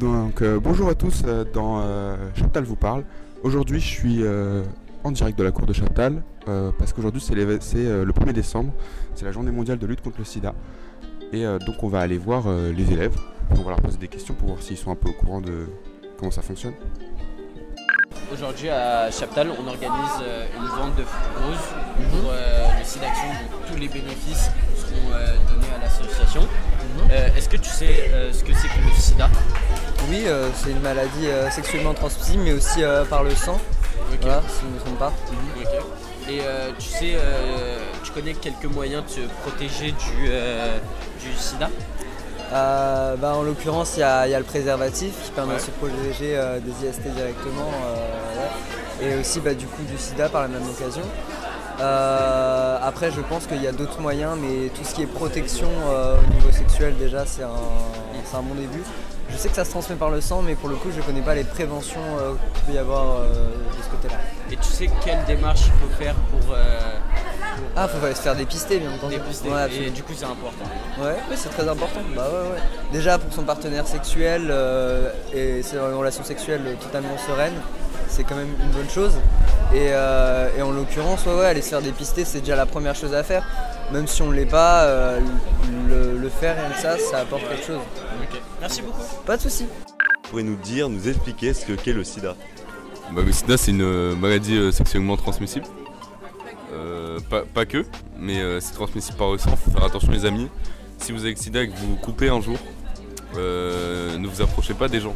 Donc euh, bonjour à tous euh, dans euh, Chaptal vous parle. Aujourd'hui je suis en direct de la cour de Chaptal parce qu'aujourd'hui c'est le 1er décembre, c'est la journée mondiale de lutte contre le sida. Et donc on va aller voir les élèves, on va leur poser des questions pour voir s'ils sont un peu au courant de comment ça fonctionne. Aujourd'hui à Chaptal, on organise euh, une vente de roses pour euh, le site d'action. Tous les bénéfices seront euh, donnés à l'association. Euh, Est-ce que tu sais ce que c'est que le sida? Oui, c'est une maladie sexuellement transmissible, mais aussi par le sang, Ok. voilà, si je ne me trompe pas. Ok. Et euh, tu sais, euh, tu connais quelques moyens de se protéger du, euh, du sida? Euh, bah, en l'occurrence, il y, y a le préservatif qui permet Ouais. de se protéger euh, des IST directement, euh, ouais. et aussi bah, du coup du sida par la même occasion. Après, je pense qu'il y a d'autres moyens, mais tout ce qui est protection au niveau sexuel, déjà, c'est un, un bon début. Je sais que ça se transmet par le sang, mais pour le coup, je ne connais pas les préventions qu'il peut y avoir de ce côté-là. Et tu sais quelle démarche il faut faire pour, euh, Ah, euh, faut se faire dépister, bien entendu. dépister Ouais, Et du coup, c'est important. Ouais, oui, c'est très important. Bah ouais, ouais. Déjà pour son partenaire sexuel euh, et c'est une relation sexuelle totalement sereine, c'est quand même une bonne chose. Et, euh, et en l'occurrence, ouais, ouais, aller se faire dépister, c'est déjà la première chose à faire. Même si on ne l'est pas, euh, le, le faire rien que ça, ça apporte quelque chose. Ok. Merci beaucoup. Pas de souci. pourriez nous dire, nous expliquer ce que qu'est le sida? Bah, le sida, c'est une euh, maladie euh, sexuellement transmissible. Pas, pas que, mais euh, c'est transmissible par le sang. Faut faire attention, les amis. Si vous avez le sida et que vous vous coupez un jour, euh, ne vous approchez pas des gens.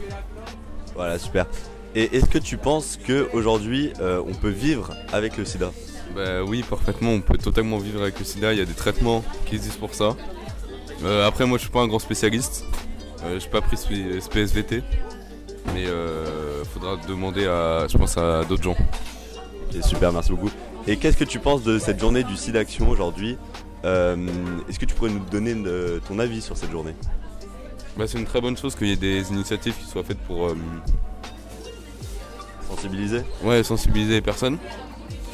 Voilà, super. Et est-ce que tu penses qu'aujourd'hui, euh, on peut vivre avec le sida? Bah oui, parfaitement. On peut totalement vivre avec le sida. Il y a des traitements qui existent pour ça. Euh, après, moi, je suis pas un grand spécialiste. Euh, je suis pas pris sp- SPSVT. Mais euh, faudra demander à, je pense, à d'autres gens. Super, merci beaucoup. Et qu'est-ce que tu penses de cette journée du sida action aujourd'hui Euh, Est-ce que tu pourrais nous donner ton avis sur cette journée? Bah, c'est une très bonne chose qu'il y ait des initiatives qui soient faites pour euh, Sensibiliser? Ouais, sensibiliser les personnes.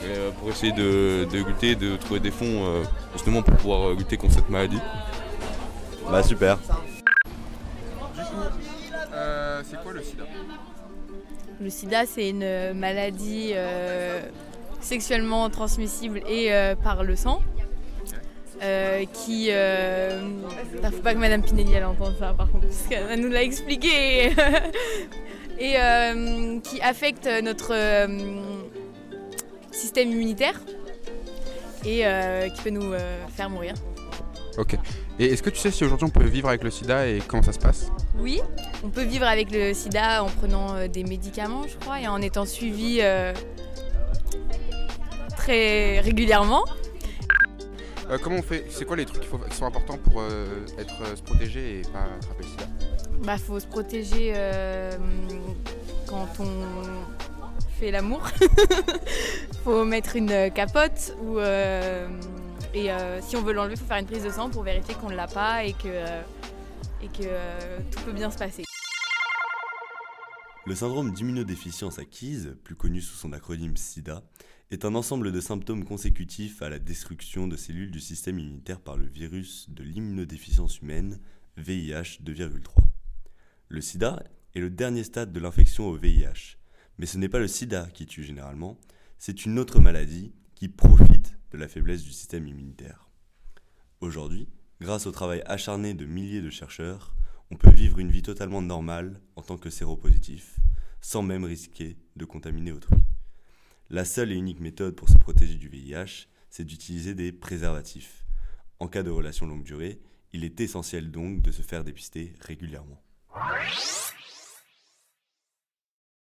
Et, euh, pour essayer de, de lutter, de trouver des fonds euh, justement pour pouvoir lutter contre cette maladie. Bah super. c'est quoi le sida? Le sida, c'est une maladie euh, sexuellement transmissible et euh, par le sang. euh, qui. Euh... putain, faut pas que Madame Pinelli elle entende ça par contre, parce qu'elle nous l'a expliqué. et euh, qui affecte notre système immunitaire et qui peut nous faire mourir. Ok. Et est-ce que tu sais si aujourd'hui on peut vivre avec le sida et comment ça se passe? Oui, on peut vivre avec le sida en prenant des médicaments, je crois, et en étant suivi très régulièrement. Euh, Comment on fait C'est quoi les trucs faut- qui sont importants pour euh, être, euh, se protéger et pas attraper le sida Bah, faut se protéger quand on fait l'amour. faut mettre une capote ou et si on veut l'enlever, faut faire une prise de sang pour vérifier qu'on ne l'a pas et que et que tout peut bien se passer. Le syndrome d'immunodéficience acquise, plus connu sous son acronyme SIDA, est un ensemble de symptômes consécutifs à la destruction de cellules du système immunitaire par le virus de l'immunodéficience humaine, VIH 2,3. Le sida est le dernier stade de l'infection au VIH, mais ce n'est pas le sida qui tue généralement, c'est une autre maladie qui profite de la faiblesse du système immunitaire. Aujourd'hui, grâce au travail acharné de milliers de chercheurs, on peut vivre une vie totalement normale en tant que séropositif, sans même risquer de contaminer autrui. La seule et unique méthode pour se protéger du VIH, c'est d'utiliser des préservatifs. En cas de relation longue durée, il est essentiel donc de se faire dépister régulièrement.